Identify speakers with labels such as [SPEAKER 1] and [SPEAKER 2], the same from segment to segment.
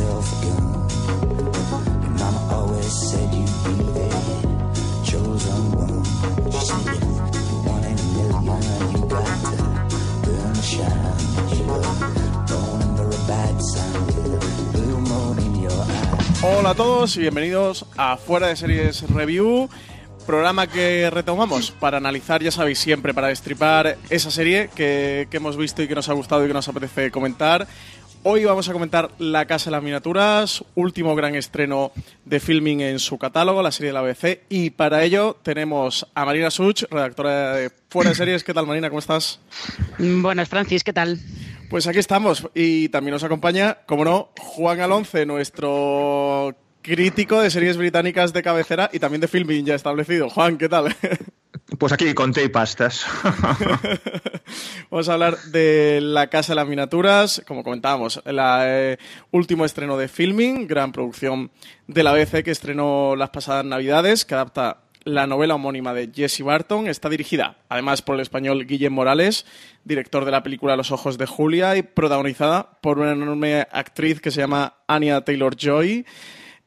[SPEAKER 1] Yourself a gun. Your mama always said you'd be the chosen one. She said one in a million, you got to burn the shine. You're born under a bad sign blue moon in your eye.
[SPEAKER 2] Hola a todos y bienvenidos a Fuera de Series Review, programa que retomamos para analizar, ya sabéis, siempre para destripar esa serie que, que hemos visto y que nos ha gustado y que nos apetece comentar. Hoy vamos a comentar La Casa de las Miniaturas, último gran estreno de filming en su catálogo, la serie de la ABC, y para ello tenemos a Marina Such, redactora de Fuera de Series. ¿Qué tal, Marina? ¿Cómo estás?
[SPEAKER 3] Buenas, Francis, ¿qué tal?
[SPEAKER 2] Pues aquí estamos y también nos acompaña, como no, Juan Alonce, nuestro crítico de series británicas de cabecera y también de filming ya establecido. Juan, ¿qué tal?
[SPEAKER 4] Pues aquí con té y pastas.
[SPEAKER 2] Vamos a hablar de La Casa de las Miniaturas, como comentábamos, el eh, último estreno de filming, gran producción de la BBC que estrenó las pasadas Navidades, que adapta la novela homónima de Jesse Barton. Está dirigida, además, por el español Guillem Morales, director de la película Los Ojos de Julia y protagonizada por una enorme actriz que se llama Anya Taylor-Joy.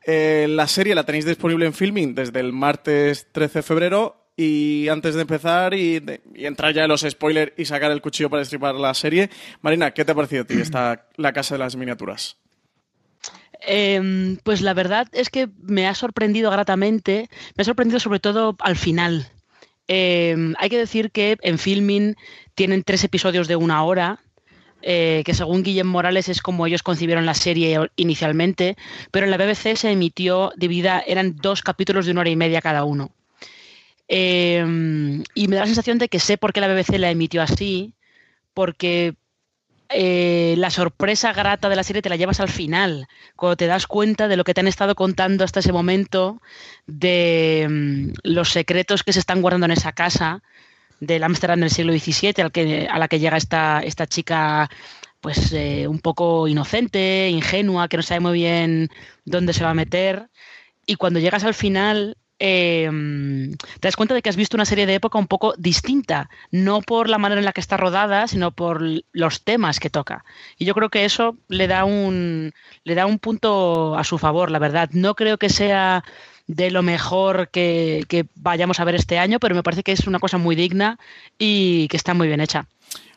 [SPEAKER 2] Eh, la serie la tenéis disponible en filming desde el martes 13 de febrero. Y antes de empezar y, entrar ya en los spoilers y sacar el cuchillo para destripar la serie, Marina, ¿qué te ha parecido a ti esta La Casa de las Miniaturas?
[SPEAKER 3] Eh, pues la verdad es que me ha sorprendido gratamente, me ha sorprendido sobre todo al final. Eh, hay que decir que en filming tienen tres episodios de una hora, eh, que según Guillem Morales es como ellos concibieron la serie inicialmente, pero en la BBC se emitió dividida, eran dos capítulos de una hora y media cada uno. Eh, y me da la sensación de que sé por qué la BBC la emitió así, porque eh, la sorpresa grata de la serie te la llevas al final, cuando te das cuenta de lo que te han estado contando hasta ese momento, de mm, los secretos que se están guardando en esa casa del Ámsterdam del siglo XVII al que, a la que llega esta, esta chica pues eh, un poco inocente, ingenua, que no sabe muy bien dónde se va a meter. Y cuando llegas al final, eh, te das cuenta de que has visto una serie de época un poco distinta, no por la manera en la que está rodada, sino por los temas que toca. Y yo creo que eso le da un, le da un punto a su favor, la verdad. No creo que sea de lo mejor que, que vayamos a ver este año, pero me parece que es una cosa muy digna y que está muy bien hecha.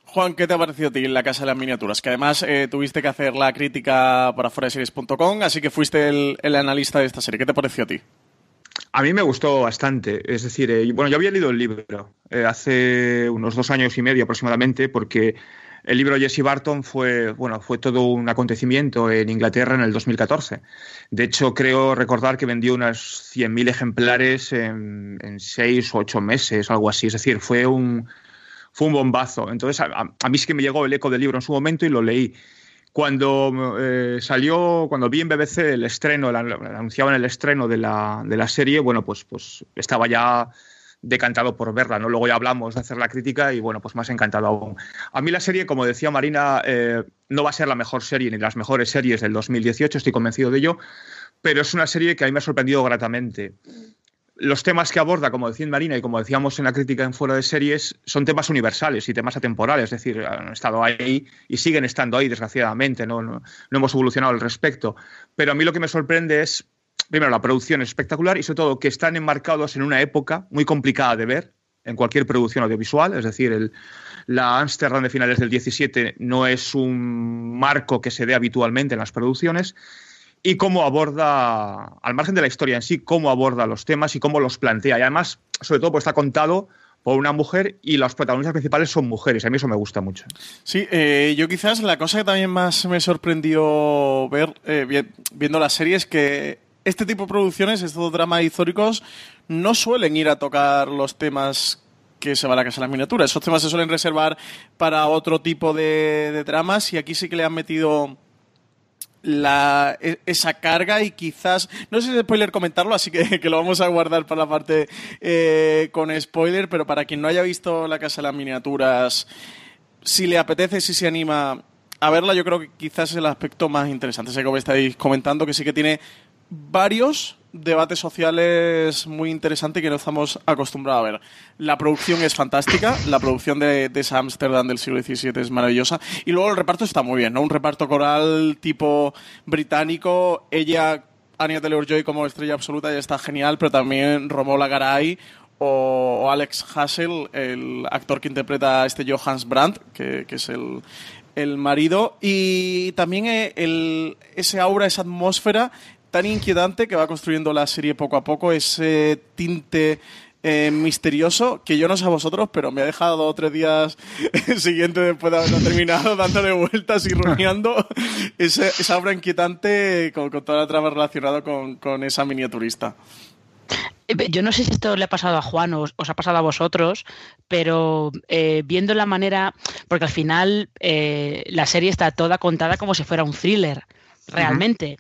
[SPEAKER 2] Juan, ¿qué te ha parecido a ti La Casa de las Miniaturas? Que además eh, tuviste que hacer la crítica para foraseries.com, así que fuiste el, el analista de esta serie. ¿Qué te pareció a ti?
[SPEAKER 4] A mí me gustó bastante. Es decir, eh, bueno, yo había leído el libro eh, hace unos dos años y medio aproximadamente, porque el libro Jesse Barton fue, bueno, fue todo un acontecimiento en Inglaterra en el 2014. De hecho, creo recordar que vendió unos 100.000 ejemplares en, seis o ocho meses, algo así. Es decir, fue un, fue un bombazo. Entonces, a, a- a mí sí que me llegó el eco del libro en su momento y lo leí. Cuando eh, salió, cuando vi en BBC el estreno, anunciaban el estreno de la, de la serie, bueno, pues, pues estaba ya decantado por verla, ¿no? Luego ya hablamos de hacer la crítica y bueno, pues más encantado aún. A mí la serie, como decía Marina, eh, no va a ser la mejor serie ni las mejores series del 2018, estoy convencido de ello, pero es una serie que a mí me ha sorprendido gratamente. Los temas que aborda, como decía Marina y como decíamos en la crítica en Fuera de Series, son temas universales y temas atemporales, es decir, han estado ahí y siguen estando ahí, desgraciadamente, no, hemos evolucionado al respecto. Pero a mí lo que me sorprende es primero, la producción es espectacular y sobre todo que están enmarcados en una época muy complicada de ver en cualquier producción audiovisual, es decir, la Amsterdam de finales del 17 no es un marco que se dé habitualmente en las producciones y cómo aborda, al margen de la historia en sí, cómo aborda los temas y cómo los plantea. Y además, sobre todo, pues está contado por una mujer y los protagonistas principales son mujeres. A mí eso me gusta mucho.
[SPEAKER 2] Sí, eh, yo quizás la cosa que también más me sorprendió ver eh, vi- viendo la serie es que este tipo de producciones, estos dramas históricos, no suelen ir a tocar los temas que se va a la casa de las miniaturas. Esos temas se suelen reservar para otro tipo de, de dramas y aquí sí que le han metido la, e, esa carga y quizás, no sé si es spoiler comentarlo, así que, lo vamos a guardar para la parte eh, con spoiler, pero para quien no haya visto La Casa de las Miniaturas, si le apetece, si se anima a verla, yo creo que quizás es el aspecto más interesante. Sé que me estáis comentando que sí que tiene varios debates sociales muy interesantes que no estamos acostumbrados a ver. La producción es fantástica, la producción de, de esa Amsterdam del siglo XVII es maravillosa y luego el reparto está muy bien, ¿no? Un reparto coral tipo británico, ella, Anya Taylor-Joy como estrella absoluta ya está genial, pero también Romola Garay o, Alex Hassel, el actor que interpreta a este Johannes Brandt, que, es el, el marido, y también eh, el, ese aura, esa atmósfera tan inquietante que va construyendo la serie poco a poco, ese tinte eh, misterioso que yo no sé a vosotros, pero me ha dejado dos o tres días siguientes después de haberlo terminado dándole vueltas y rumiando esa obra inquietante con, toda la trama relacionada con, con, esa miniaturista.
[SPEAKER 3] Eh, yo no sé si esto le ha pasado a Juan o os ha pasado a vosotros, pero eh, viendo la manera, porque al final la serie está toda contada como si fuera un thriller realmente.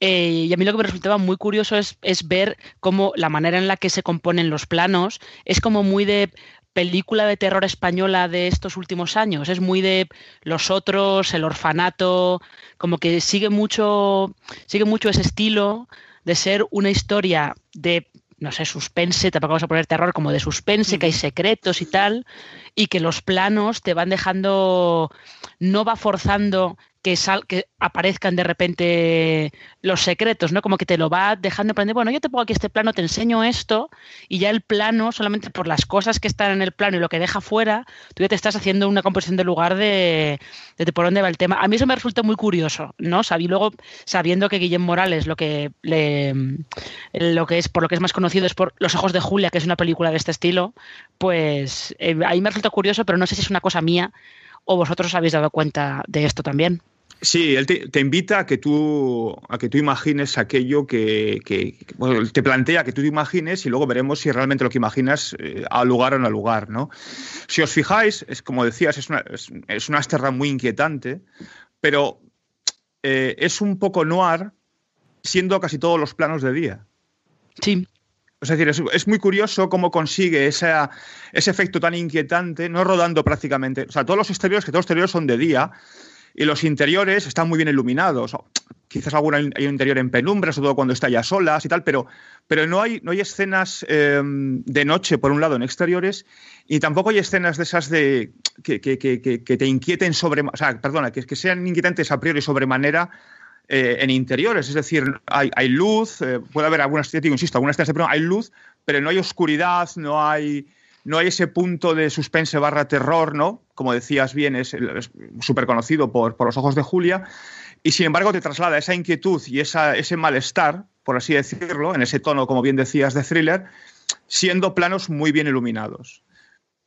[SPEAKER 3] Eh, y a mí lo que me resultaba muy curioso es, ver cómo la manera en la que se componen los planos es como muy de película de terror española de estos últimos años. Es muy de los otros, el orfanato, como que sigue mucho, sigue mucho ese estilo de ser una historia de no sé, suspense, tampoco vamos a poner terror como de suspense, que hay secretos y tal, y que los planos te van dejando, no va forzando que, sal, que aparezcan de repente los secretos, ¿no? Como que te lo va dejando aprender, bueno, yo te pongo aquí este plano, te enseño esto, y ya el plano, solamente por las cosas que están en el plano y lo que deja fuera, tú ya te estás haciendo una composición de lugar de, de por dónde va el tema. A mí eso me resultó muy curioso, ¿no? Sabí luego, sabiendo que Guillermo Morales lo que le, lo que es, por lo que es más conocido es por Los ojos de Julia, que es una película de este estilo, pues eh, ahí me resulta curioso, pero no sé si es una cosa mía o vosotros os habéis dado cuenta de esto también.
[SPEAKER 4] Sí, él te, invita a que tú a que tú imagines aquello que, te plantea que tú te imagines y luego veremos si realmente lo que imaginas eh, lugar o no ha lugar, ¿no? Si os fijáis, es como decías, es una, es, una muy inquietante, pero eh, es un poco noir siendo casi todos los planos de día.
[SPEAKER 3] Sí.
[SPEAKER 4] Es decir, es, muy curioso cómo consigue ese efecto tan inquietante, no rodando prácticamente. O sea, todos los exteriores, que todos los exteriores son de día, y los interiores están muy bien iluminados. Quizás alguna hay un interior en penumbra, sobre todo cuando está ya solas y tal, pero, pero no, hay, no hay escenas em, de noche, por un lado, en exteriores, y tampoco hay escenas de esas de que, te inquieten sobre, o sea, perdona, que, que sean inquietantes a priori sobremanera eh, en interiores. Es decir, hay, hay luz, eh, puede haber algunas, digo, insisto, algunas escenas de hay luz, pero no hay oscuridad, no hay no hay ese punto de suspense barra terror, ¿no? Como decías bien, es súper conocido por, por, los ojos de Julia, y sin embargo te traslada esa inquietud y esa, ese malestar, por así decirlo, en ese tono, como bien decías, de thriller, siendo planos muy bien iluminados.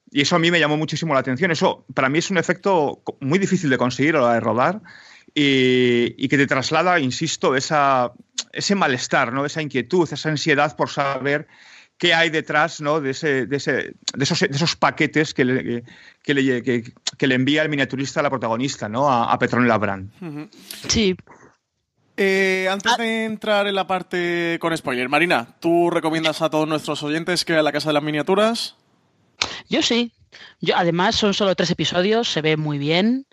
[SPEAKER 4] Y eso a mí me llamó muchísimo la atención. Eso para mí es un efecto muy difícil de conseguir a la de rodar y, y que te traslada, insisto, esa, ese malestar, ¿no? esa inquietud, esa ansiedad por saber qué hay detrás ¿no? de, ese, de, ese, de, esos, de, esos, paquetes que le, que, le, que, le, envía el miniaturista a la protagonista, ¿no? a, a Petronella Brand.
[SPEAKER 3] Sí.
[SPEAKER 2] Eh, antes ah. de entrar en la parte con spoiler, Marina, ¿tú recomiendas a todos nuestros oyentes que vean la Casa de las Miniaturas?
[SPEAKER 3] Yo sí. Yo, además, son solo tres episodios, se ve muy bien.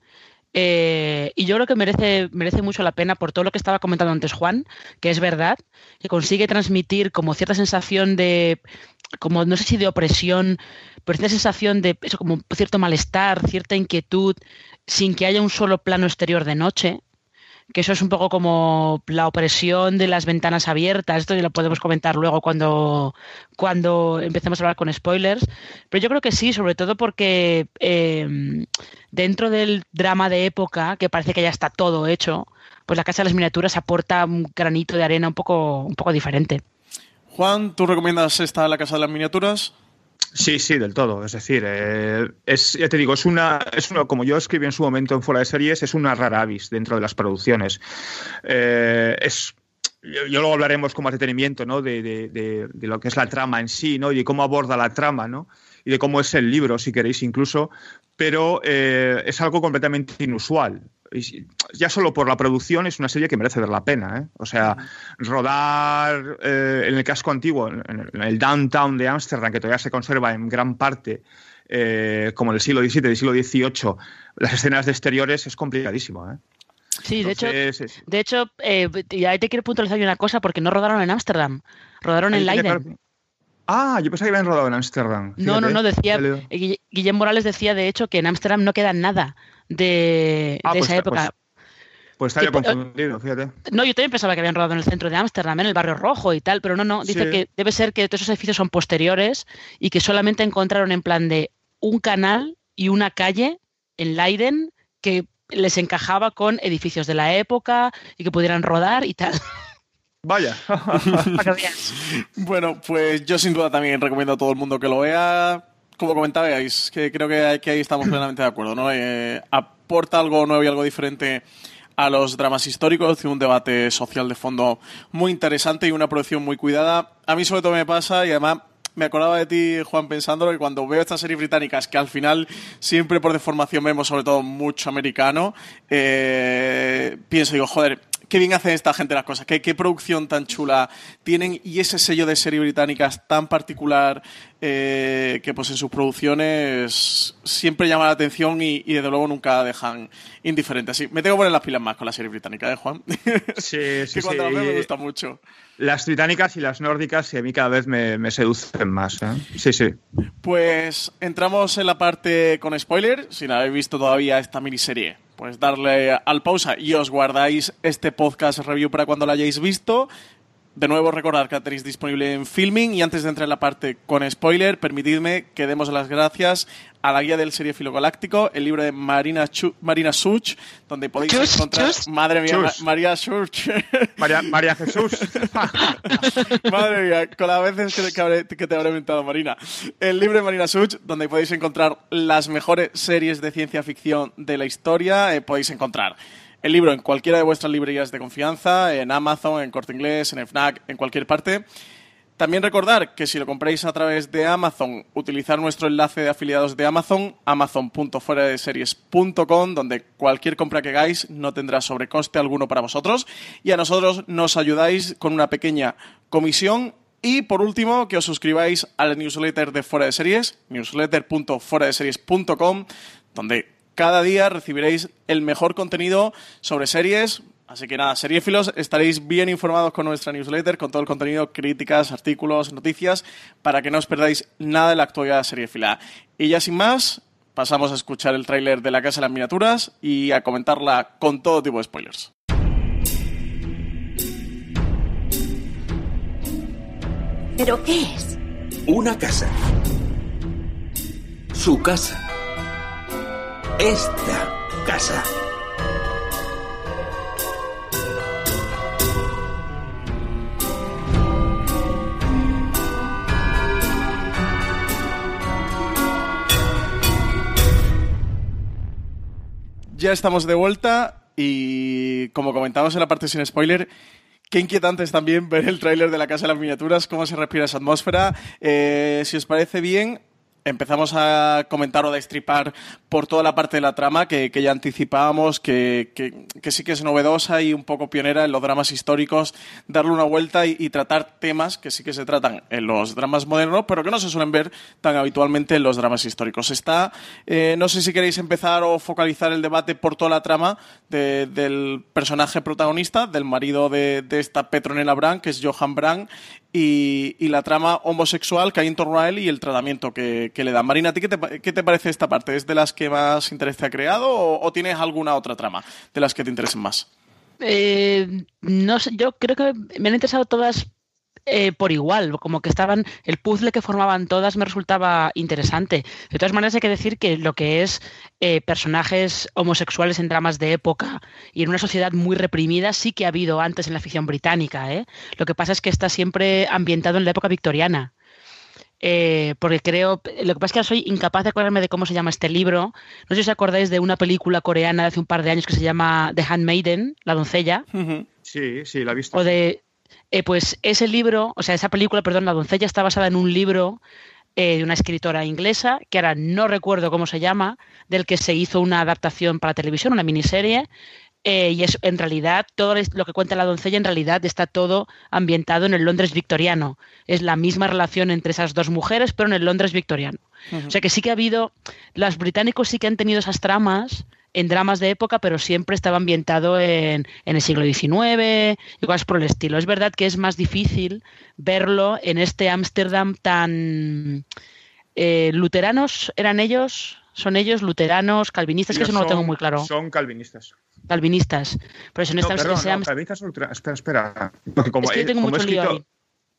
[SPEAKER 3] Eh, y yo creo que merece, merece mucho la pena por todo lo que estaba comentando antes Juan, que es verdad, que consigue transmitir como cierta sensación de, como no sé si de opresión, pero cierta sensación de eso, como cierto malestar, cierta inquietud, sin que haya un solo plano exterior de noche que eso es un poco como la opresión de las ventanas abiertas, esto ya lo podemos comentar luego cuando, cuando empecemos a hablar con spoilers, pero yo creo que sí, sobre todo porque eh, dentro del drama de época, que parece que ya está todo hecho, pues la Casa de las Miniaturas aporta un granito de arena un poco, un poco diferente.
[SPEAKER 2] Juan, ¿tú recomiendas esta La Casa de las Miniaturas?
[SPEAKER 4] Sí, sí, del todo. Es decir, eh, ya te digo, es una, es una, como yo escribí en su momento en Fuera de Series, es una rara avis dentro de las producciones. Eh, es, yo, luego hablaremos con más detenimiento ¿no? De, de, de, de, lo que es la trama en sí ¿no? y de cómo aborda la trama ¿no? y de cómo es el libro, si queréis incluso, pero eh, es algo completamente inusual. Ya solo por la producción es una serie que merece ver la pena. ¿eh? O sea, rodar eh, en el casco antiguo, en el, downtown de Ámsterdam, que todavía se conserva en gran parte eh, como en el siglo XVII, del siglo XVIII, las escenas de exteriores es complicadísimo. ¿eh?
[SPEAKER 3] Sí, de hecho, de hecho eh, y ahí te quiero puntualizar una cosa, porque no rodaron en Ámsterdam, rodaron en Leiden.
[SPEAKER 4] Ah, yo pensaba que habían rodado en Ámsterdam.
[SPEAKER 3] No, no, no, decía. Guillermo Morales decía, de hecho, que en Ámsterdam no queda nada de,
[SPEAKER 4] ah, pues
[SPEAKER 3] esa época.
[SPEAKER 4] Pues, pues confundido, fíjate.
[SPEAKER 3] No, yo también pensaba que habían rodado en el centro de Ámsterdam, en el barrio rojo y tal, pero no, no. Dice que debe ser que todos esos edificios son posteriores y que solamente encontraron en plan de un canal y una calle en Leiden que les encajaba con edificios de la época y que pudieran rodar y tal.
[SPEAKER 4] Vaya.
[SPEAKER 2] bueno, pues yo sin duda también recomiendo a todo el mundo que lo vea. Como comentabais, que creo que, ahí estamos plenamente de acuerdo, ¿no? Eh, aporta algo nuevo y algo diferente a los dramas históricos, tiene un debate social de fondo muy interesante y una producción muy cuidada. A mí sobre todo me pasa y además me acordaba de ti, Juan, pensándolo que cuando veo estas series británicas, que al final siempre por deformación vemos sobre todo mucho americano, eh, pienso, digo, joder, qué bien hacen esta gente las cosas, qué, qué producción tan chula tienen y ese sello de series británicas tan particular eh, que pues en sus producciones siempre llama la atención y, desde luego nunca dejan indiferente. Así, me tengo que poner las pilas más con la serie británica, ¿eh, Juan?
[SPEAKER 4] Sí, sí,
[SPEAKER 2] que cuando
[SPEAKER 4] sí.
[SPEAKER 2] me gusta mucho.
[SPEAKER 4] Las británicas y las nórdicas y a mí cada vez me, seducen más. ¿eh? Sí, sí.
[SPEAKER 2] Pues entramos en la parte con spoiler. Si no habéis visto todavía esta miniserie, pues darle al pausa y os guardáis este podcast review para cuando lo hayáis visto. De nuevo, recordar que la tenéis disponible en Filming. Y antes de entrar en la parte con spoiler, permitidme que demos las gracias a la guía del seriefilo galáctico, el libro de Marina, Marina Such, donde podéis encontrar. Madre mía, María Such.
[SPEAKER 4] María, Jesús.
[SPEAKER 2] Madre mía, con las veces que, te habré inventado, Marina. El libro de Marina Such, donde podéis encontrar las mejores series de ciencia ficción de la historia. Eh, podéis encontrar el libro en cualquiera de vuestras librerías de confianza, en Amazon, en Corte Inglés, en FNAC, en cualquier parte. También recordar que si lo compráis a través de Amazon, utilizar nuestro enlace de afiliados de Amazon, amazon.fueradeseries.com, donde cualquier compra que hagáis no tendrá sobrecoste alguno para vosotros y a nosotros nos ayudáis con una pequeña comisión y por último, que os suscribáis al newsletter de Fuera de Series, newsletter.fueradeseries.com, donde cada día recibiréis el mejor contenido sobre series. Así que nada, seriéfilos, estaréis bien informados con nuestra newsletter, con todo el contenido, críticas, artículos, noticias, para que no os perdáis nada de la actualidad seriéfila. Y ya sin más, pasamos a escuchar el tráiler de La Casa de las Miniaturas y a comentarla con todo tipo de spoilers.
[SPEAKER 5] ¿Pero qué es?
[SPEAKER 6] Una casa. Su casa esta casa.
[SPEAKER 2] Ya estamos de vuelta y como comentamos en la parte sin spoiler, Qué inquietante es también ver el tráiler de la Casa de las Miniaturas, cómo se respira esa atmósfera. Eh, si os parece bien, empezamos a comentar o a destripar por toda la parte de la trama que, ya anticipábamos, que, que, sí que es novedosa y un poco pionera en los dramas históricos, darle una vuelta y, tratar temas que sí que se tratan en los dramas modernos, pero que no se suelen ver tan habitualmente en los dramas históricos. Está, eh, no sé si queréis empezar o focalizar el debate por toda la trama del personaje protagonista, del marido de, de esta Petronella Brand, que es Johan Brand, y, la trama homosexual que hay en torno a él y el tratamiento que, le dan. Marina, ¿a ti qué te, parece esta parte? ¿Es de las que más interés te ha creado o, tienes alguna otra trama de las que te interesen más?
[SPEAKER 3] Eh, no sé, yo creo que me han interesado todas eh, por igual, como que estaban, el puzzle que formaban todas me resultaba interesante. De todas maneras hay que decir que lo que es eh, personajes homosexuales en dramas de época y en una sociedad muy reprimida sí que ha habido antes en la ficción británica. ¿eh? Lo que pasa es que está siempre ambientado en la época victoriana. porque creo, lo que pasa es que soy incapaz de acordarme de cómo se llama este libro. No sé si os acordáis de una película coreana de hace un par de años que se llama The Handmaiden, La doncella.
[SPEAKER 4] Sí, sí, la he visto.
[SPEAKER 3] O de, eh, pues ese libro, o sea, esa película, perdón, La doncella está basada en un libro eh, de una escritora inglesa, que ahora no recuerdo cómo se llama, del que se hizo una adaptación para televisión, una miniserie, eh, y es en realidad todo lo que cuenta la doncella en realidad está todo ambientado en el Londres victoriano. Es la misma relación entre esas dos mujeres, pero en el Londres victoriano. O sea que sí que ha habido, los británicos sí que han tenido esas tramas en dramas de época, pero siempre estaba ambientado en, en el siglo XIX y cosas por el estilo. Es verdad que es más difícil verlo en este Ámsterdam tan... Eh, ¿Luteranos eran ellos? ¿Son ellos luteranos, calvinistas? que eso no lo tengo muy claro.
[SPEAKER 4] Son calvinistas.
[SPEAKER 3] Calvinistas. Por eso
[SPEAKER 4] no, perdón,
[SPEAKER 3] ese
[SPEAKER 4] no, calvinistas o luteranos. Espera, espera. Porque como,
[SPEAKER 3] Es que tengo
[SPEAKER 4] como
[SPEAKER 3] mucho lío
[SPEAKER 4] escritor-
[SPEAKER 3] ahí.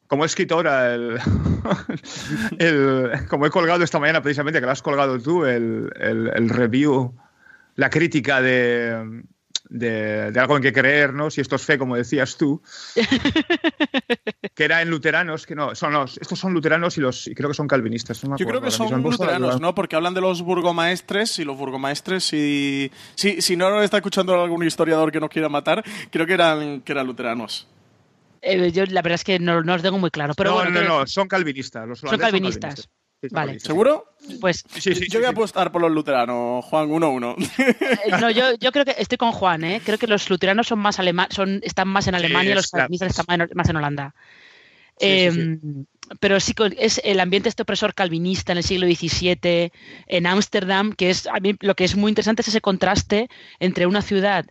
[SPEAKER 4] como escritora, el, el- como he colgado esta mañana precisamente, que lo has colgado tú, el- el review, la crítica de, de, de algo en que creer, ¿no? Si esto es fe, como decías tú, que era en luteranos, que no, son los, estos son luteranos y los y creo que son calvinistas. no me
[SPEAKER 2] Yo creo que son luteranos, ¿no? Porque hablan de los burgomaestres y los burgomaestres, si, si, si no está escuchando algún historiador que nos quiera matar, creo que eran, que eran luteranos.
[SPEAKER 3] Eh, yo la verdad es que no, no os tengo muy claro. Pero
[SPEAKER 4] no,
[SPEAKER 3] bueno,
[SPEAKER 4] no,
[SPEAKER 3] que-
[SPEAKER 4] no, son calvinistas. Los
[SPEAKER 3] Son calvinistas. Vale.
[SPEAKER 2] ¿Seguro?
[SPEAKER 3] pues
[SPEAKER 4] Sí, sí, sí,
[SPEAKER 2] Yo voy a
[SPEAKER 4] sí.
[SPEAKER 2] apostar por los luteranos, Juan, 1-1.
[SPEAKER 3] eh, no, yo, yo creo que estoy con Juan, ¿eh? Creo que los luteranos son más alema- son, están más en Alemania, los
[SPEAKER 4] claro.
[SPEAKER 3] calvinistas están más en- Holanda.
[SPEAKER 4] Sí,
[SPEAKER 3] Eh,
[SPEAKER 4] sí,
[SPEAKER 3] Pero sí es el ambiente este opresor calvinista en el siglo XVII, en Ámsterdam, que es a mí lo que es muy interesante es ese contraste entre una ciudad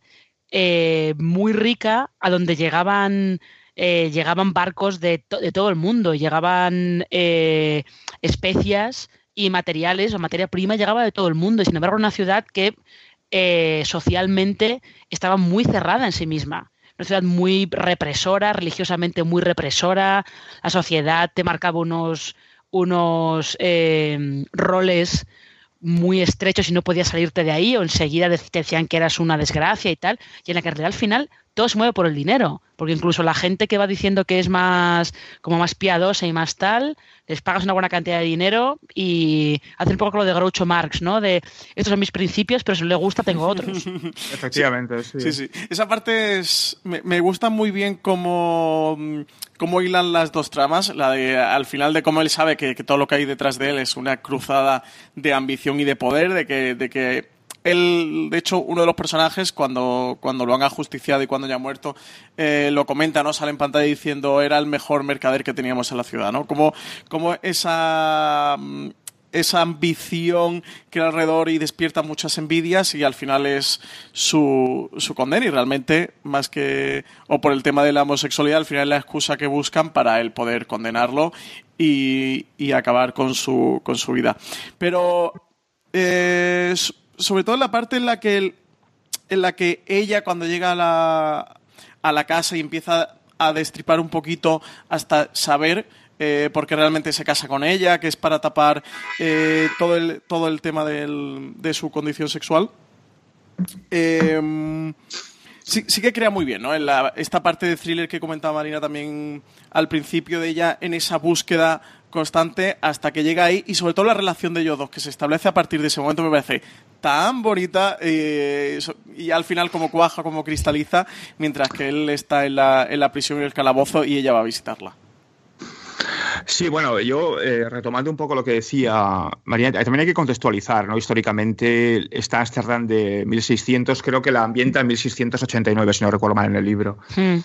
[SPEAKER 3] eh, muy rica a donde llegaban eh, llegaban barcos de, de todo el mundo, llegaban eh, especias y materiales o materia prima llegaba de todo el mundo y sin embargo una ciudad que eh, socialmente estaba muy cerrada en sí misma. Una ciudad muy represora, religiosamente muy represora. La sociedad te marcaba unos, unos roles muy estrechos y no podías salirte de ahí o enseguida te decían que eras una desgracia y tal. Y en la que al final todo se mueve por el dinero. Porque incluso la gente que va diciendo que es más como más piadosa y más tal, les pagas una buena cantidad de dinero y hacen un poco lo de Groucho Marx, ¿no? De estos son mis principios, pero si no le gusta tengo otros.
[SPEAKER 4] Efectivamente, sí.
[SPEAKER 2] Sí, sí. Esa parte es, me, me gusta muy bien cómo, mm, cómo hilan las dos tramas. La de al final de cómo él sabe que, que todo lo que hay detrás de él es una cruzada de ambición y de poder, de que, de que él, de hecho, uno de los personajes, cuando, cuando lo han ajusticiado y cuando ya ha muerto, eh, lo comenta, ¿no? Sale en pantalla diciendo era el mejor mercader que teníamos en la ciudad, ¿no? Como, como esa mm, esa ambición que hay alrededor y despierta muchas envidias y al final es su, su condena y realmente más que o por el tema de la homosexualidad al final es la excusa que buscan para el poder condenarlo y, y acabar con su, con su vida. Pero eh, sobre todo en la parte en la que en la que ella cuando llega a la, a la casa y empieza a destripar un poquito hasta saber eh, por qué realmente se casa con ella, que es para tapar eh, todo, el, todo el tema del- de su condición sexual. Eh, sí, sí que crea muy bien, ¿no? En la- esta parte de thriller que comentaba Marina también al principio de ella, en esa búsqueda constante hasta que llega ahí y sobre todo la relación de ellos dos que se establece a partir de ese momento me parece tan bonita eh, y al final como cuaja, como cristaliza, mientras que él está en la, en la prisión y el calabozo y ella va a visitarla.
[SPEAKER 4] Sí, bueno, yo eh, retomando un poco lo que decía María, también hay que contextualizar, ¿no? Históricamente, esta Ámsterdam de 1600, creo que la ambienta en 1689, si no recuerdo mal en el libro.
[SPEAKER 3] Hmm.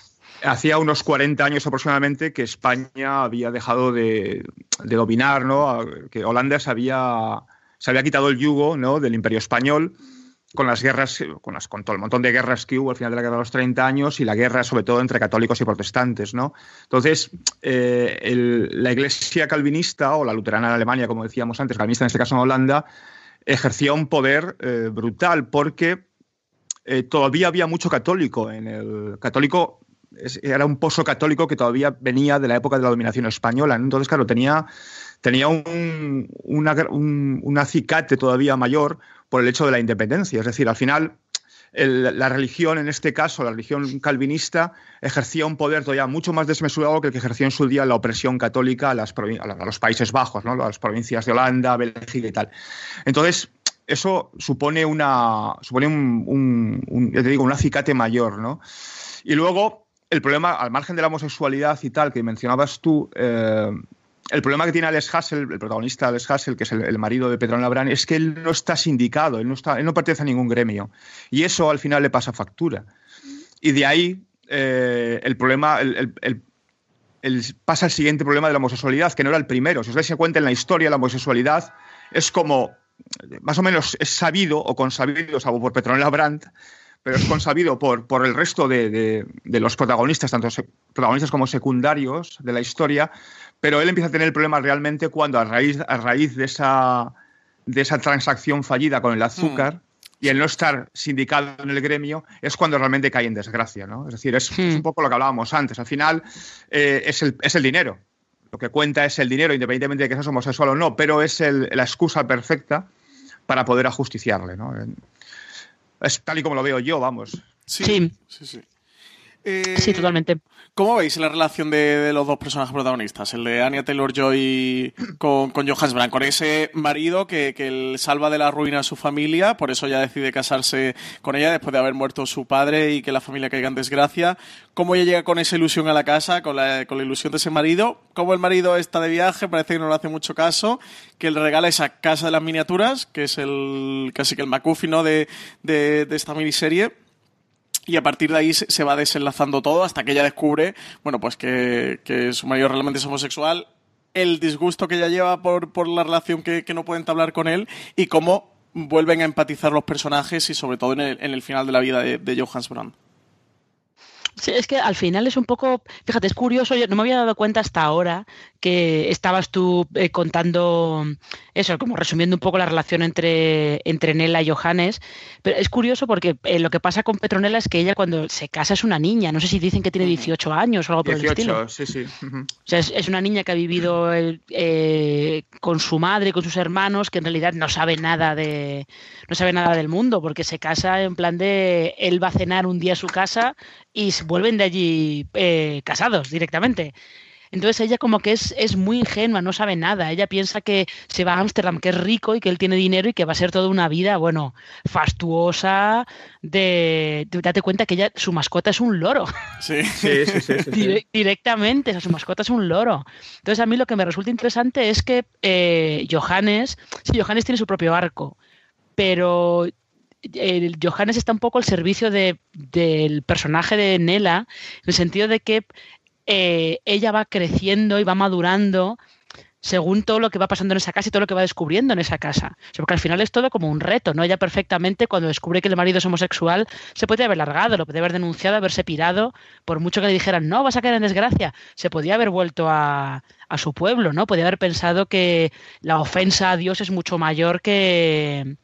[SPEAKER 4] Hacía unos 40 años aproximadamente que España había dejado de, de dominar, ¿no? Que Holanda se había, se había quitado el yugo, ¿no? Del Imperio Español con las guerras, con, las, con todo el montón de guerras que hubo al final de la guerra de los 30 años y la guerra sobre todo entre católicos y protestantes, ¿no? Entonces, eh, la iglesia calvinista o la luterana en Alemania, como decíamos antes, calvinista en este caso en Holanda, ejercía un poder eh, brutal porque eh, todavía había mucho católico en el católico era un pozo católico que todavía venía de la época de la dominación española. Entonces, claro, tenía, tenía un- un acicate todavía mayor por el hecho de la independencia. Es decir, al final, la religión, en este caso, la religión calvinista, ejercía un poder todavía mucho más desmesurado que el que ejerció en su día la opresión católica a, las a los Países Bajos, ¿no? las provincias de Holanda, Bélgica y tal. Entonces, eso supone una supone un, te digo, un acicate mayor, ¿no? Y luego, el problema, al margen de la homosexualidad y tal, que mencionabas tú, eh, el problema que tiene Alex Hassel, el protagonista Alex Hassel, que es el, marido de Petronella Brand, es que él no está sindicado, él no, está, él no pertenece a ningún gremio. Y eso al final le pasa factura. Y de ahí eh, el problema, el, pasa el siguiente problema de la homosexualidad, que no era el primero. Si os dais cuenta en la historia, la homosexualidad es como, más o menos es sabido o consabido, salvo por Petronella Brandt, pero es consabido por, por el resto de, los protagonistas, tanto protagonistas como secundarios de la historia, pero él empieza a tener el problema realmente cuando a raíz, a raíz de, esa, de esa transacción fallida con el azúcar, mm. y el no estar sindicado en el gremio es cuando realmente cae en desgracia. ¿no? Es decir, es, un mm. poco lo que hablábamos antes. Al final eh, es, el, es, el, dinero. Lo que cuenta es el dinero, independientemente de que seas homosexual o no, pero es la excusa perfecta para poder ajusticiarle. ¿no? Es tal y como lo veo yo, vamos.
[SPEAKER 3] Sí, sí, sí. sí. Sí totalmente.
[SPEAKER 2] ¿Cómo veis la relación de, los dos personajes protagonistas? El de Anya Taylor-Joy con, con Johannes Brand, con ese marido que, que salva de la ruina a su familia, por eso ya decide casarse con ella después de haber muerto su padre y que la familia caiga en desgracia. ¿Cómo ella llega con esa ilusión a la casa, con la, con la ilusión de ese marido? ¿Cómo el marido está de viaje? Parece que no le hace mucho caso. Que le regala esa casa de las miniaturas, que es el casi que el McGuffin de, de, de esta miniserie y a partir de ahí se va desenlazando todo hasta que ella descubre, bueno, pues que, su marido realmente es homosexual, el disgusto que ella lleva por, por la relación que, no pueden entablar con él y cómo vuelven a empatizar los personajes y sobre todo en el, final de la vida de, de Johannes Brand.
[SPEAKER 3] Sí, es que al final es un poco, fíjate, es curioso, yo no me había dado cuenta hasta ahora que estabas tú eh, contando eso, como resumiendo un poco la relación entre, entre Nela y Johannes, pero es curioso porque eh, lo que pasa con Petronella es que ella cuando se casa es una niña, no sé si dicen que tiene 18 años o algo por el estilo.
[SPEAKER 4] sí, sí.
[SPEAKER 3] O sea, es, una niña que ha vivido eh, con su madre, con sus hermanos, que en realidad no sabe nada de no sabe nada del mundo, porque se casa en plan de él va a cenar un día a su casa y vuelven de allí casados directamente. Entonces ella como que es, es muy ingenua, no sabe nada. Ella piensa que se va a Ámsterdam, que es rico y que él tiene dinero y que va a ser toda una vida, bueno, fastuosa, de... Date cuenta que ella, su mascota es un loro.
[SPEAKER 2] Sí, sí, sí.
[SPEAKER 3] sí, directamente, o sea, su mascota es un loro. Entonces a mí lo que me resulta interesante es que eh, Johannes, sí, Johannes tiene su propio arco, pero Johannes está un poco al servicio de, del personaje de Nela, en el sentido de que eh, ella va creciendo y va madurando según todo lo que va pasando en esa casa y todo lo que va descubriendo en esa casa. porque al final es todo como un reto, ¿no? Ella perfectamente, cuando descubre que el marido es homosexual, se puede haber largado, lo puede haber denunciado, haberse pirado, por mucho que le dijeran, no, vas a caer en desgracia, se podía haber vuelto a, a su pueblo, ¿no? Podía haber pensado que la ofensa a Dios es mucho mayor que,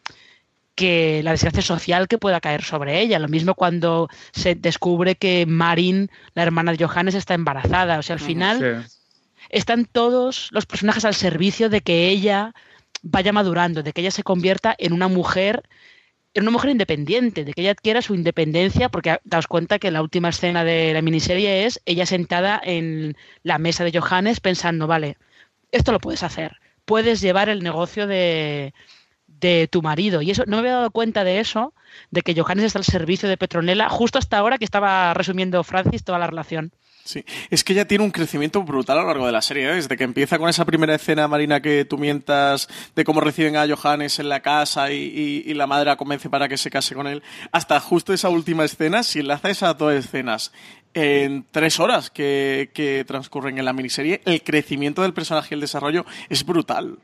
[SPEAKER 3] que la desgracia social que pueda caer sobre ella. Lo mismo cuando se descubre que Marin, la hermana de Johannes, está embarazada. O sea, al final están todos los personajes al servicio de que ella vaya madurando, de que ella se convierta en una mujer en una mujer independiente, de que ella adquiera su independencia, porque daos cuenta que la última escena de la miniserie es ella sentada en la mesa de Johannes pensando, vale, esto lo puedes hacer, puedes llevar el negocio de, de tu marido. Y eso no me había dado cuenta de eso, de que Johannes está al servicio de Petronella, justo hasta ahora que estaba resumiendo Francis toda la relación.
[SPEAKER 2] Sí, es que ella tiene un crecimiento brutal a lo largo de la serie, ¿eh? desde que empieza con esa primera escena, Marina, que tú mientas de cómo reciben a Johannes en la casa y, la madre la convence para que se case con él, hasta justo esa última escena, si enlaza esas dos escenas en tres horas que, que transcurren en la miniserie, el crecimiento del personaje y el desarrollo es brutal.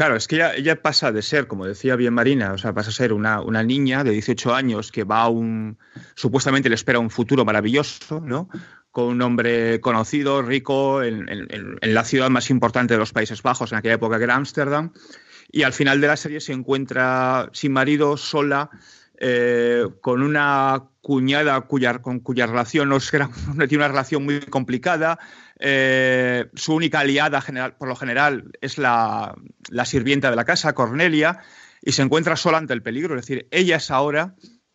[SPEAKER 4] Claro, es que ella, pasa de ser, como decía bien Marina, o sea, pasa a ser una, niña de 18 años que va a un. supuestamente le espera un futuro maravilloso, ¿no? Con un hombre conocido, rico, en, la ciudad más importante de los Países Bajos en aquella época, que era Ámsterdam. Y al final de la serie se encuentra sin marido, sola, eh, con una cuñada cuya, con cuya relación no, es, tiene una relación muy complicada, eh, su única aliada, general, por lo general, es la, sirvienta de la casa, Cornelia, y se encuentra sola ante el peligro. Es decir, ella es ahora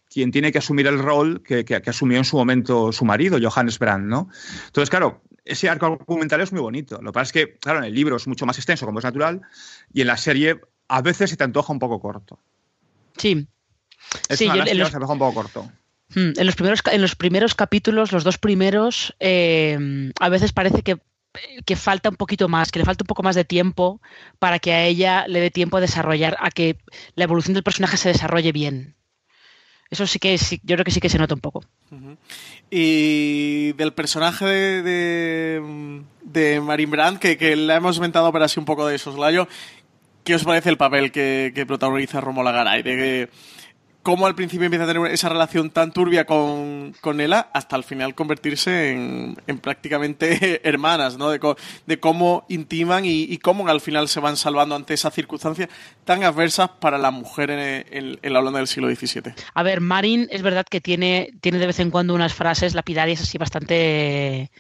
[SPEAKER 4] quien tiene que asumir el rol que, asumió en su momento su marido, Johannes Brand, ¿no? Entonces, claro, ese arco argumental es muy bonito. Lo que pasa es que, claro, en el libro es mucho más extenso, como es natural, y en la serie a veces se te antoja un poco corto.
[SPEAKER 3] Sí.
[SPEAKER 4] Es sí, una se antoja un poco corto.
[SPEAKER 3] Hmm, en los primeros, en los primeros capítulos, los dos primeros, eh, a veces parece que que falta un poquito más, que le falta un poco más de tiempo para que a ella le dé tiempo a desarrollar, a que la evolución del personaje se desarrolle bien. Eso sí que sí, yo creo que sí que se nota un poco.
[SPEAKER 2] Y del personaje de, de, de Marin Brandt, que, que la hemos inventado para así un poco de soslayo, ¿qué os parece el papel que, que protagoniza Romola Garay? De que, cómo al principio empieza a tener esa relación tan turbia con, con Ella hasta al final convertirse en, en prácticamente hermanas, ¿no? De, cómo intiman y, cómo al final se van salvando ante esas circunstancias tan adversas para la mujer en, en- en la Holanda del siglo XVII.
[SPEAKER 3] A ver, Marin es verdad que tiene, tiene de vez en cuando unas frases lapidarias así bastante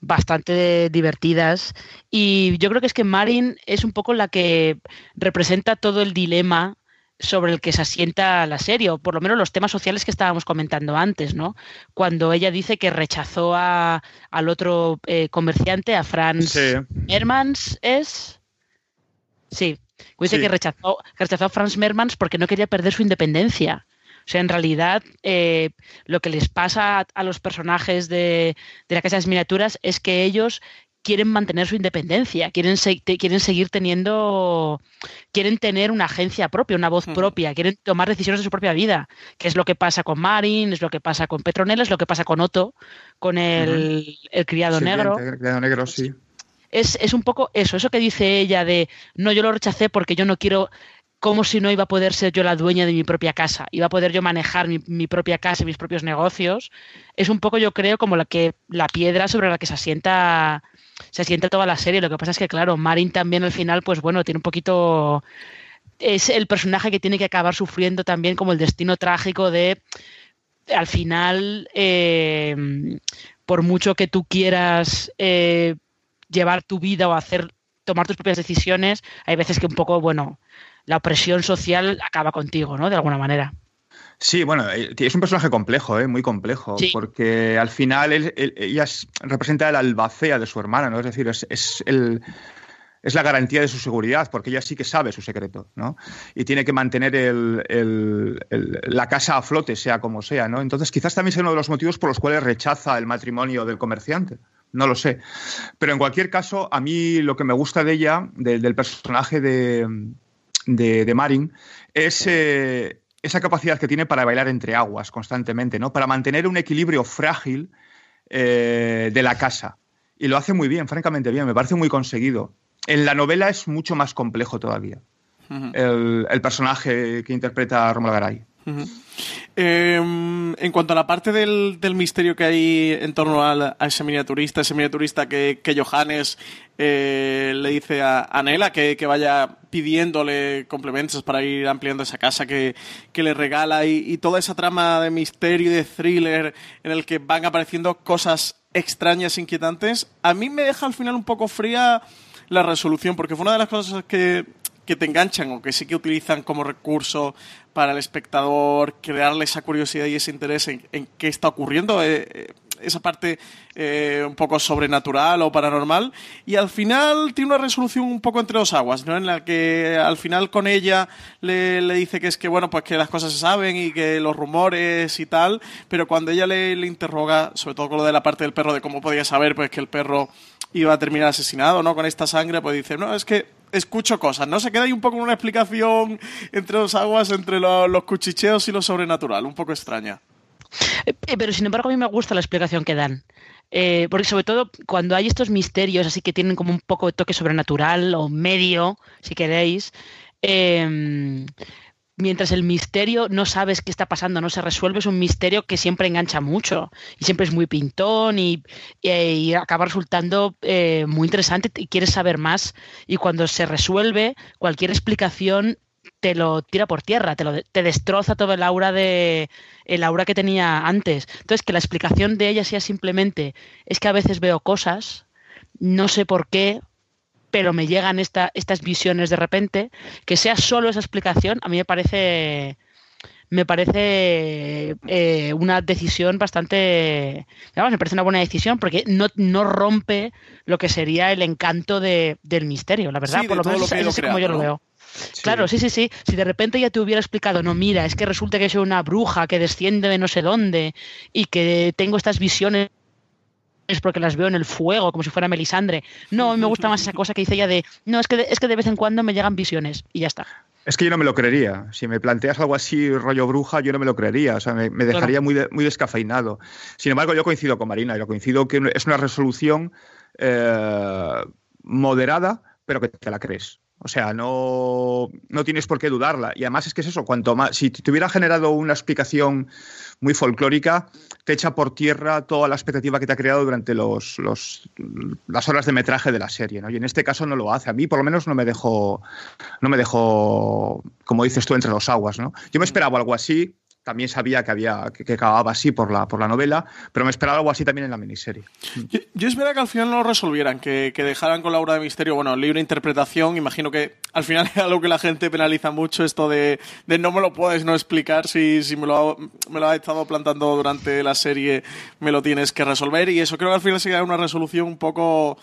[SPEAKER 3] bastante divertidas y yo creo que es que Marin es un poco la que representa todo el dilema sobre el que se asienta la serie, o por lo menos los temas sociales que estábamos comentando antes, ¿no? Cuando ella dice que rechazó a, al otro eh, comerciante, a Franz
[SPEAKER 4] Sí.
[SPEAKER 3] Hermans, ¿es? Sí, dice
[SPEAKER 4] Sí.
[SPEAKER 3] que, rechazó, que rechazó a Franz Mermans porque no quería perder su independencia. O sea, en realidad, eh, lo que les pasa a, a los personajes de, de la Casa de las Miniaturas es que ellos quieren mantener su independencia, quieren, se- te- quieren seguir teniendo, quieren tener una agencia propia, una voz
[SPEAKER 2] Ujú.
[SPEAKER 3] propia, quieren tomar decisiones de su propia vida, que es lo que pasa con Marin, es lo que pasa con Petronella, es lo que pasa con Otto, con el, el criado negro
[SPEAKER 4] Sirviente, Criado negro, sí.
[SPEAKER 3] es, es un poco eso, eso que dice ella de no, yo lo rechacé porque yo no quiero, como si no iba a poder ser yo la dueña de mi propia casa, iba a poder yo manejar mi, mi propia casa y mis propios negocios, es un poco yo creo como la que la piedra sobre la que se asienta se asienta toda la serie. Lo que pasa es que claro, Marin también al final, pues bueno, tiene un poquito es el personaje que tiene que acabar sufriendo también como el destino trágico de al final eh, por mucho que tú quieras eh, llevar tu vida o hacer tomar tus propias decisiones, hay veces que un poco, bueno, la opresión social acaba contigo, ¿no? De alguna manera.
[SPEAKER 4] Sí, bueno, eh, es un personaje complejo, ¿eh? muy complejo,
[SPEAKER 3] Sí.
[SPEAKER 4] porque al final él- él- ella es- representa el albacea de su hermana, ¿no? Es decir, es, es el, es la garantía de su seguridad, porque ella sí que sabe su secreto, ¿no? Y tiene que mantener el- el- el- la casa a flote, sea como sea, ¿no? Entonces, quizás también sea uno de los motivos por los cuales rechaza el matrimonio del comerciante. No lo sé. Pero en cualquier caso, a mí lo que me gusta de ella, de- del personaje de, de, de Marin, es eh, esa capacidad que tiene para bailar entre aguas constantemente, ¿no? Para mantener un equilibrio frágil eh, de la casa. Y lo hace muy bien, francamente bien, me parece muy conseguido. En la novela es mucho más complejo todavía, el, el personaje que interpreta a Romola Garay.
[SPEAKER 2] Eh, en cuanto a la parte del, del misterio que hay en torno al- a, ese miniaturista, ese miniaturista que, que Johannes eh, le dice a, a Nela que, que vaya pidiéndole complementos para ir ampliando esa casa que, que le regala y, y toda esa trama de misterio y de thriller en el que van apareciendo cosas extrañas, inquietantes, a mí me deja al final un poco fría la resolución, porque fue una de las cosas que, que te enganchan o que sí que utilizan como recurso para el espectador crearle esa curiosidad y ese interés en, qué está ocurriendo, eh, eh, esa parte eh, un poco sobrenatural o paranormal, y al final tiene una resolución un poco entre dos aguas, ¿no? En la que al final con ella le, le dice que es que, bueno, pues que las cosas se saben y que los rumores y tal, pero cuando ella le, le interroga, sobre todo con lo de la parte del perro, de cómo podía saber pues que el perro iba a terminar asesinado, ¿no? Con esta sangre, pues dice, no, es que escucho cosas, ¿no? Se queda ahí un poco una explicación entre dos aguas, entre lo- los cuchicheos y lo sobrenatural, un poco extraña.
[SPEAKER 3] Eh, eh, Pero sin embargo a mí me gusta la explicación que dan. Eh, porque sobre todo cuando hay estos misterios así que tienen como un poco de toque sobrenatural o medio, si queréis, mientras el misterio no sabes qué está pasando, no se resuelve, es un misterio que siempre engancha mucho y siempre es muy pintón y, y- y acaba resultando eh, muy interesante y quieres saber más. Y cuando se resuelve, cualquier explicación te lo tira por tierra, te, lo, te destroza todo el aura de el aura que tenía antes. Entonces, que la explicación de ella sea simplemente es que a veces veo cosas, no sé por qué, pero me llegan esta, estas visiones de repente, que sea solo esa explicación, a mí me parece me parece eh, una decisión bastante vamos, me parece una buena decisión porque no, no rompe lo que sería el encanto de- del misterio, la verdad,
[SPEAKER 2] Sí,
[SPEAKER 3] por lo menos
[SPEAKER 2] lo
[SPEAKER 3] es así como yo lo veo. Claro, sí, sí, sí. Si de repente ya te hubiera explicado, no, mira, es que resulta que soy una bruja que desciende de no sé dónde y que tengo estas visiones es porque las veo en el fuego, como si fuera Melisandre. No, me gusta más esa cosa que dice ella de, no, es que de, es que de vez en cuando me llegan visiones y ya está.
[SPEAKER 4] Es que yo no me lo creería. Si me planteas algo así, rollo bruja, yo no me lo creería. O sea, me, me dejaría muy, de, muy descafeinado. Sin embargo, yo coincido con Marina. Yo coincido que es una resolución eh, moderada, pero que te la crees. O sea, no, no tienes por qué dudarla. Y además es que es eso, cuanto más, si te hubiera generado una explicación muy folclórica, te echa por tierra toda la expectativa que te ha creado durante los, los, las horas de metraje de la serie. ¿no? Y en este caso no lo hace. A mí por lo menos no me dejó, no me dejó, como dices tú, entre los aguas. ¿no? Yo me esperaba algo así, también sabía que había que, acababa así por la, por la novela, pero me esperaba algo así también en la miniserie.
[SPEAKER 2] Yo, yo esperaba que al final no lo resolvieran, que, que dejaran con la obra de misterio, bueno, libre interpretación, imagino que al final es algo que la gente penaliza mucho, esto de, de no me lo puedes no explicar, si, si me, lo me lo estado plantando durante la serie, me lo tienes que resolver, y eso creo que al final sería una resolución un poco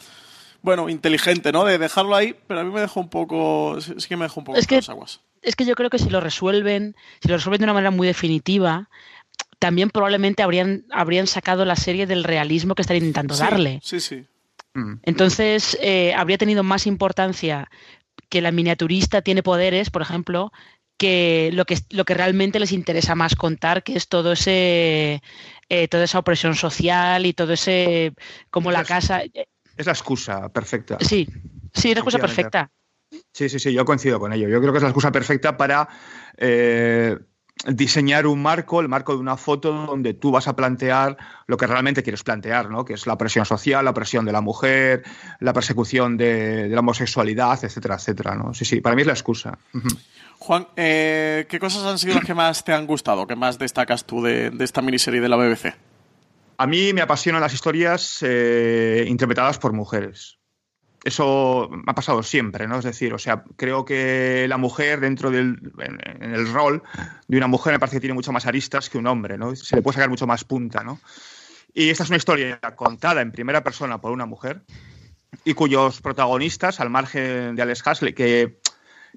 [SPEAKER 2] bueno, inteligente, ¿no? De dejarlo ahí, pero a mí me dejó un poco, sí que me dejó un poco
[SPEAKER 3] es que,
[SPEAKER 2] las aguas.
[SPEAKER 3] Es que yo creo que si lo resuelven, si lo resuelven de una manera muy definitiva, también probablemente habrían, habrían sacado la serie del realismo que están intentando
[SPEAKER 2] sí,
[SPEAKER 3] darle.
[SPEAKER 2] Sí, sí.
[SPEAKER 4] Mm.
[SPEAKER 3] Entonces, eh, habría tenido más importancia que la miniaturista tiene poderes, por ejemplo, que lo que, lo que realmente les interesa más contar, que es todo ese eh, toda esa opresión social y todo ese como la casa
[SPEAKER 4] es la excusa perfecta.
[SPEAKER 3] Sí, sí, es la excusa perfecta.
[SPEAKER 4] Sí, sí, sí, yo coincido con ello. Yo creo que es la excusa perfecta para eh, diseñar un marco, el marco de una foto donde tú vas a plantear lo que realmente quieres plantear, ¿no? Que es la presión social, la presión de la mujer, la persecución de, de la homosexualidad, etcétera, etcétera, ¿no? Sí, sí, para mí es la excusa.
[SPEAKER 2] Juan, eh, ¿qué cosas han sido las que más te han gustado? ¿Qué más destacas tú de, de esta miniserie de la BBC?
[SPEAKER 4] A mí me apasionan las historias eh, interpretadas por mujeres. Eso ha pasado siempre, ¿no? Es decir, o sea, creo que la mujer dentro del en, el rol de una mujer me parece que tiene mucho más aristas que un hombre, ¿no? Se le puede sacar mucho más punta, ¿no? Y esta es una historia contada en primera persona por una mujer y cuyos protagonistas, al margen de Alex Hasley, que,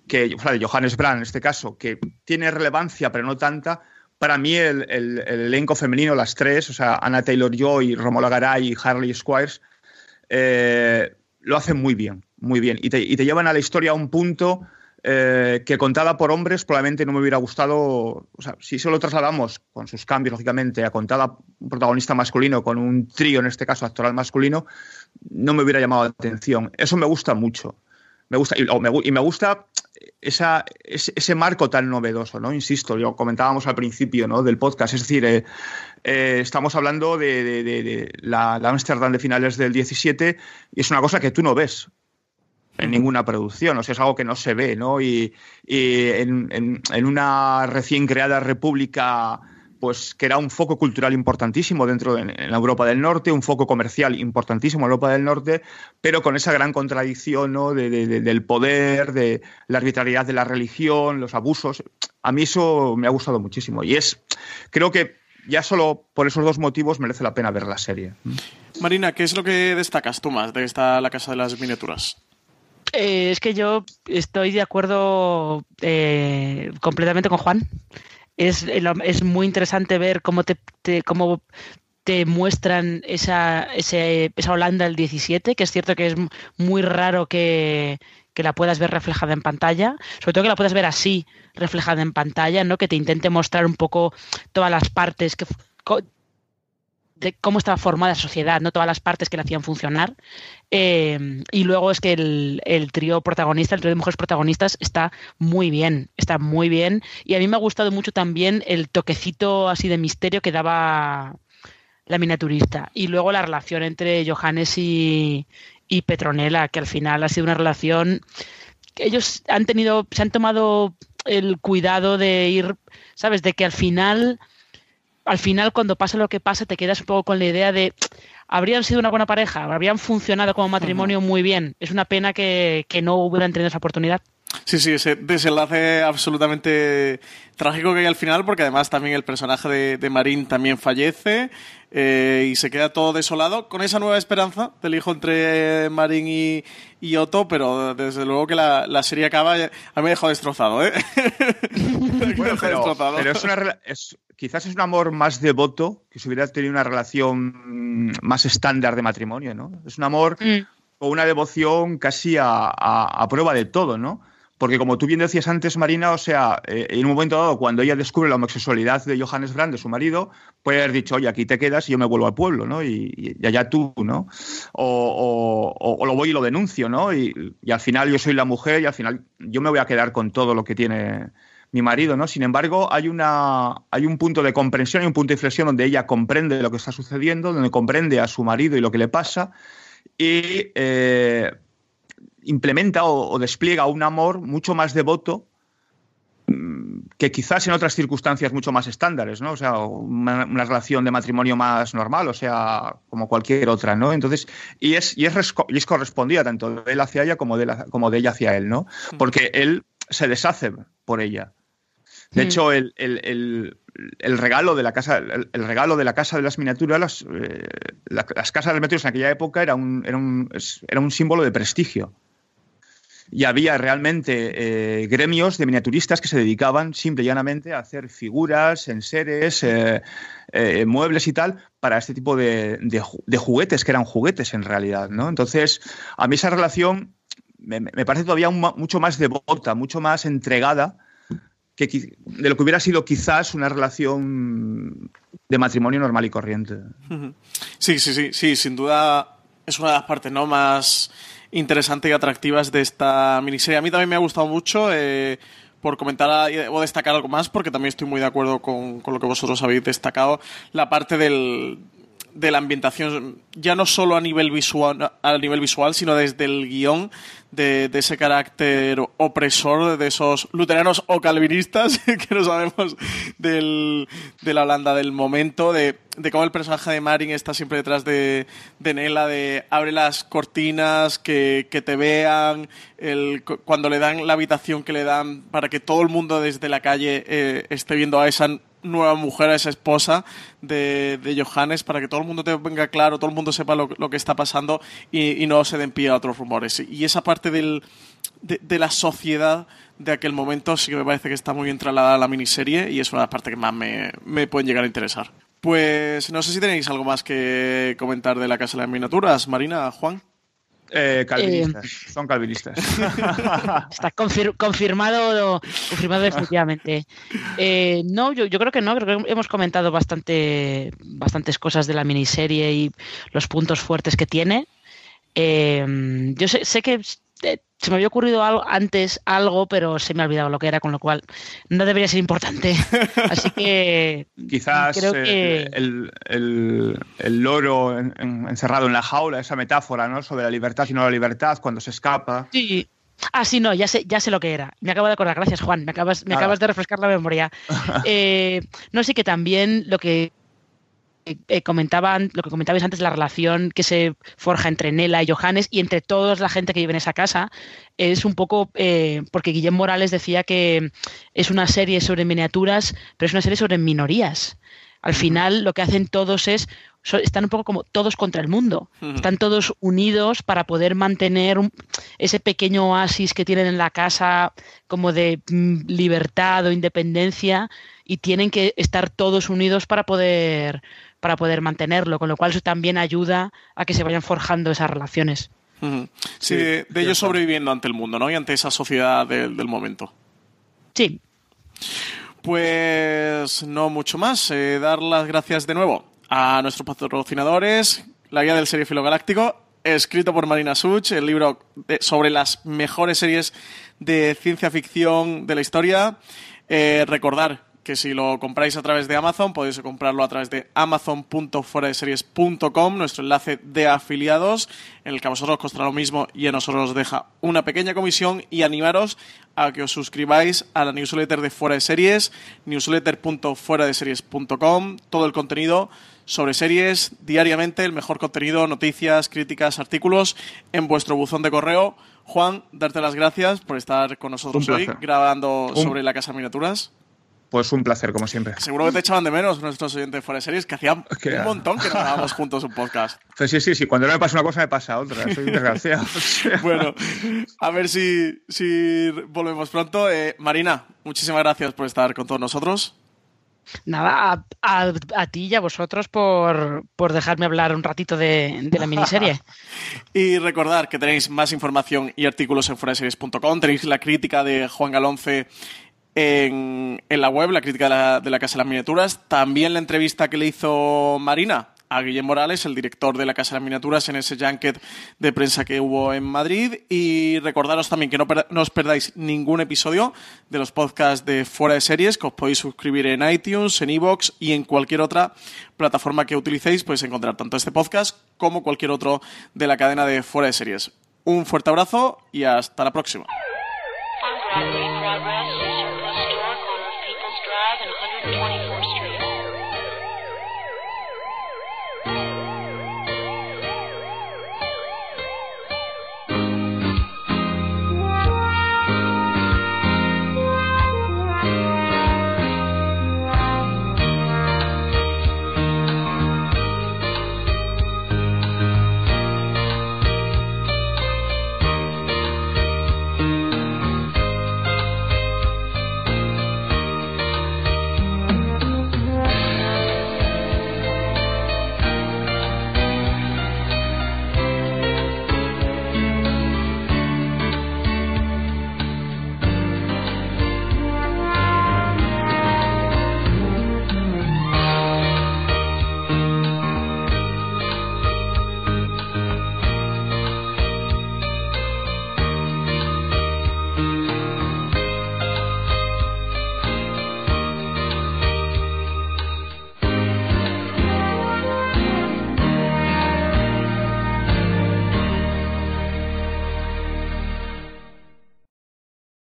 [SPEAKER 4] que de Johannes Brand en este caso, que tiene relevancia pero no tanta, para mí el, el, el, elenco femenino, las tres, o sea, Anna Taylor-Joy, Romola Garay y Harley Squires, eh, lo hacen muy bien, muy bien. Y te, y te, llevan a la historia a un punto eh, que contada por hombres probablemente no me hubiera gustado, o sea, si solo trasladamos, con sus cambios, lógicamente, a contada un protagonista masculino, con un trío, en este caso, actoral masculino, no me hubiera llamado la atención. Eso me gusta mucho. Me gusta, y, me, y me gusta esa, ese, ese, marco tan novedoso, ¿no? Insisto, lo comentábamos al principio ¿no? del podcast, es decir, eh, eh, estamos hablando de, de, de, de la, la Amsterdam de finales del 17 y es una cosa que tú no ves en ninguna producción, o sea, es algo que no se ve, ¿no? Y, y en, en, en, una recién creada república pues que era un foco cultural importantísimo dentro de en la Europa del Norte, un foco comercial importantísimo en Europa del Norte, pero con esa gran contradicción ¿no? de, de, de, del poder, de la arbitrariedad de la religión, los abusos. A mí eso me ha gustado muchísimo y es, creo que ya solo por esos dos motivos merece la pena ver la serie.
[SPEAKER 2] Marina, ¿qué es lo que destacas tú más de esta La Casa de las Miniaturas?
[SPEAKER 3] Eh, es que yo estoy de acuerdo eh, completamente con Juan es, es muy interesante ver cómo te, te cómo te muestran esa, ese, esa Holanda del 17, que es cierto que es muy raro que, que, la puedas ver reflejada en pantalla, sobre todo que la puedas ver así, reflejada en pantalla, ¿no? que te intente mostrar un poco todas las partes que cómo estaba formada la sociedad, no todas las partes que la hacían funcionar. Eh, y luego es que el, el, trío protagonista, el trío de mujeres protagonistas, está muy bien, está muy bien. Y a mí me ha gustado mucho también el toquecito así de misterio que daba la miniaturista. Y luego la relación entre Johannes y, y Petronella, que al final ha sido una relación que ellos han tenido, se han tomado el cuidado de ir, ¿sabes? De que al final al final cuando pasa lo que pasa te quedas un poco con la idea de habrían sido una buena pareja, habrían funcionado como matrimonio uh -huh. muy bien. Es una pena que, que, no hubieran tenido esa oportunidad.
[SPEAKER 2] Sí, sí, ese desenlace absolutamente trágico que hay al final, porque además también el personaje de, de Marín también fallece. eh, y se queda todo desolado con esa nueva esperanza del hijo entre Marín y, y Otto, pero desde luego que la, la serie acaba, a mí me ha dejado destrozado, ¿eh?
[SPEAKER 4] Bueno, pero, pero es una es- quizás es un amor más devoto que si hubiera tenido una relación más estándar de matrimonio, ¿no? Es un amor
[SPEAKER 3] Mm.
[SPEAKER 4] o una devoción casi a, a- a prueba de todo, ¿no? Porque como tú bien decías antes, Marina, o sea, eh, en un momento dado, cuando ella descubre la homosexualidad de Johannes Brand, de su marido, puede haber dicho, oye, aquí te quedas y yo me vuelvo al pueblo, ¿no? Y, allá tú, ¿no? O, o- o- o lo voy y lo denuncio, ¿no? Y, y al final yo soy la mujer y al final yo me voy a quedar con todo lo que tiene mi marido, ¿no? Sin embargo, hay, una, hay un punto de comprensión, hay un punto de inflexión donde ella comprende lo que está sucediendo, donde comprende a su marido y lo que le pasa y eh, implementa o, o despliega un amor mucho más devoto mm, que quizás en otras circunstancias mucho más estándares, ¿no? O sea, una, una relación de matrimonio más normal, o sea, como cualquier otra, ¿no? Entonces, y es, y es, y es correspondida tanto de él hacia ella como de, la- como de ella hacia él, ¿no? Porque él se deshace por ella. De
[SPEAKER 3] Mm.
[SPEAKER 4] hecho, el, el- el- el regalo de la casa, el, regalo de la casa de las miniaturas, las, eh, la- las casas de las miniaturas en aquella época era un, era un, era un símbolo de prestigio. Y había realmente eh, gremios de miniaturistas que se dedicaban simple y llanamente a hacer figuras, enseres, eh, eh, muebles y tal para este tipo de, de ju- de juguetes, que eran juguetes en realidad. ¿no? Entonces, a mí esa relación me, me parece todavía un mucho más devota, mucho más entregada de lo que hubiera sido quizás una relación de matrimonio normal y corriente.
[SPEAKER 2] Sí, sí, sí, sí, sin duda es una de las partes ¿no? más interesantes y atractivas de esta miniserie. A mí también me ha gustado mucho. eh, por comentar o destacar algo más, porque también estoy muy de acuerdo con, con lo que vosotros habéis destacado, la parte del, de la ambientación, ya no solo a nivel visual, a nivel visual sino desde el guion, de, de ese carácter opresor de esos luteranos o calvinistas, que no sabemos del, de la Holanda del momento, de, de cómo el personaje de Marin está siempre detrás de, de Nela, de abre las cortinas, que, que te vean, el, cu- cuando le dan la habitación que le dan para que todo el mundo desde la calle eh, esté viendo a esa nueva mujer, a esa esposa de, de Johannes, para que todo el mundo te venga claro, todo el mundo sepa lo, lo que está pasando y, y no se den pie a otros rumores. Y esa parte del, de, de la sociedad de aquel momento sí que me parece que está muy bien a la miniserie y es una de las partes que más me, me pueden llegar a interesar. Pues no sé si tenéis algo más que comentar de la Casa de las Miniaturas, Marina, Juan.
[SPEAKER 4] Eh, calvinistas, son calvinistas.
[SPEAKER 3] Está confir- confirmado, confirmado definitivamente. Eh, no, yo, yo creo que no, creo que hemos comentado bastante, bastantes cosas de la miniserie y los puntos fuertes que tiene. Eh, yo sé, sé que eh, se me había ocurrido algo, antes algo, pero se me ha olvidado lo que era, con lo cual no debería ser importante. Así que
[SPEAKER 4] Quizás
[SPEAKER 3] creo
[SPEAKER 4] eh,
[SPEAKER 3] que
[SPEAKER 4] el, el- el loro en- en- encerrado en la jaula, esa metáfora ¿no? sobre la libertad y no la libertad cuando se escapa.
[SPEAKER 3] Sí. Ah, sí, no, ya sé, ya sé lo que era. Me acabo de acordar. Gracias, Juan. Me acabas, me acabas de refrescar la memoria. Eh, no sé que también lo que eh, comentaban, lo que comentabais antes, la relación que se forja entre Nela y Johannes y entre toda la gente que vive en esa casa, es un poco eh, porque Guillem Morales decía que es una serie sobre miniaturas, pero es una serie sobre minorías. Al final lo que hacen todos es so- están un poco como todos contra el mundo. Están todos unidos para poder mantener un- ese pequeño oasis que tienen en la casa como de mm, libertad o independencia y tienen que estar todos unidos para poder para poder mantenerlo, con lo cual eso también ayuda a que se vayan forjando esas relaciones.
[SPEAKER 2] Sí,
[SPEAKER 4] Sí,
[SPEAKER 2] de, de ellos sobreviviendo ante el mundo, ¿no? Y ante esa sociedad del- del momento.
[SPEAKER 3] Sí,
[SPEAKER 2] Pues no mucho más. Eh, dar las gracias de nuevo a nuestros patrocinadores, la guía del Seriefilo Galáctico, escrito por Marina Such, el libro de- sobre las mejores series de ciencia ficción de la historia. Eh, recordar que si lo compráis a través de Amazon, podéis comprarlo a través de amazon.fueradeseries.com, nuestro enlace de afiliados, en el que a vosotros os costará lo mismo y a nosotros os deja una pequeña comisión y animaros a que os suscribáis a la newsletter de Fuera de Series, newsletter.fueradeseries.com, todo el contenido sobre series diariamente, el mejor contenido, noticias, críticas, artículos en vuestro buzón de correo. Juan, darte las gracias por estar con nosotros hoy grabando
[SPEAKER 4] Un-
[SPEAKER 2] sobre la Casa de Miniaturas.
[SPEAKER 4] Pues un placer, como siempre.
[SPEAKER 2] Seguro que te echaban de menos nuestros oyentes fuera de series, que hacían
[SPEAKER 4] Que-
[SPEAKER 2] un montón que no grabábamos juntos un podcast.
[SPEAKER 4] Pues sí, sí, sí. Cuando no me pasa una cosa, me pasa otra. Soy desgraciado. O sea,
[SPEAKER 2] Bueno, a ver si, si volvemos pronto. Eh, Marina, muchísimas gracias por estar con todos nosotros.
[SPEAKER 3] Nada, a, a- a ti y a vosotros por, por dejarme hablar un ratito de, de la miniserie.
[SPEAKER 2] Y recordar que tenéis más información y artículos en fueraseries.com. Tenéis la crítica de Juan Galonce en, la web, la crítica de la, Casa de las Miniaturas. También la entrevista que le hizo Marina a Guillermo Morales, el director de la Casa de las Miniaturas, en ese junket de prensa que hubo en Madrid. Y recordaros también que no, os perdáis ningún episodio de los podcasts de Fuera de Series, que os podéis suscribir en iTunes, en iVoox y en cualquier otra plataforma que utilicéis. Podéis encontrar tanto este podcast como cualquier otro de la cadena de Fuera de Series. Un fuerte abrazo y hasta la próxima.